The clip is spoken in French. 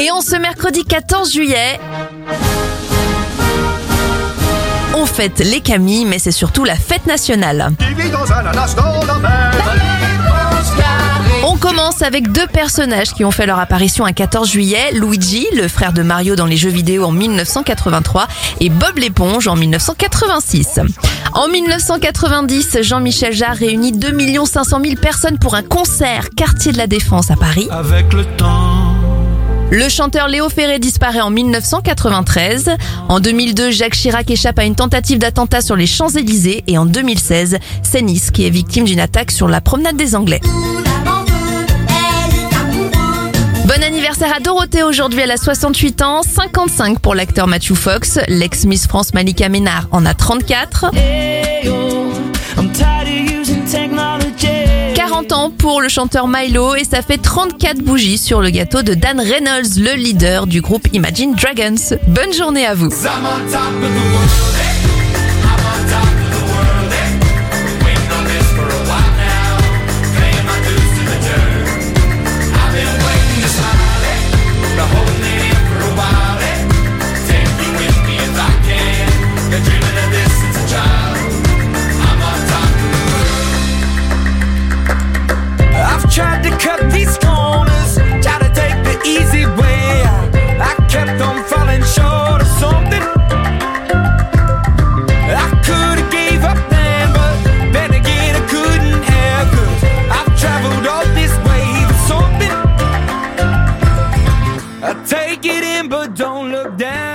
Et en ce mercredi 14 juillet, on fête les Camilles, mais c'est surtout la fête nationale. On commence avec deux personnages qui ont fait leur apparition un 14 juillet, Luigi, le frère de Mario dans les jeux vidéo en 1983, et Bob l'éponge en 1986. En 1990, Jean-Michel Jarre réunit 2 500 000 personnes pour un concert quartier de la Défense à Paris. Avec le temps. Le chanteur Léo Ferré disparaît en 1993. En 2002, Jacques Chirac échappe à une tentative d'attentat sur les Champs-Élysées. Et en 2016, c'est Nice qui est victime d'une attaque sur la promenade des Anglais. Bon anniversaire à Dorothée aujourd'hui, elle a 68 ans, 55 pour l'acteur Matthew Fox, l'ex-Miss France Malika Ménard en a 34, I'm 40 ans pour le chanteur Milo et ça fait 34 bougies sur le gâteau de Dan Reynolds, le leader du groupe Imagine Dragons. Bonne journée à vous but don't look down.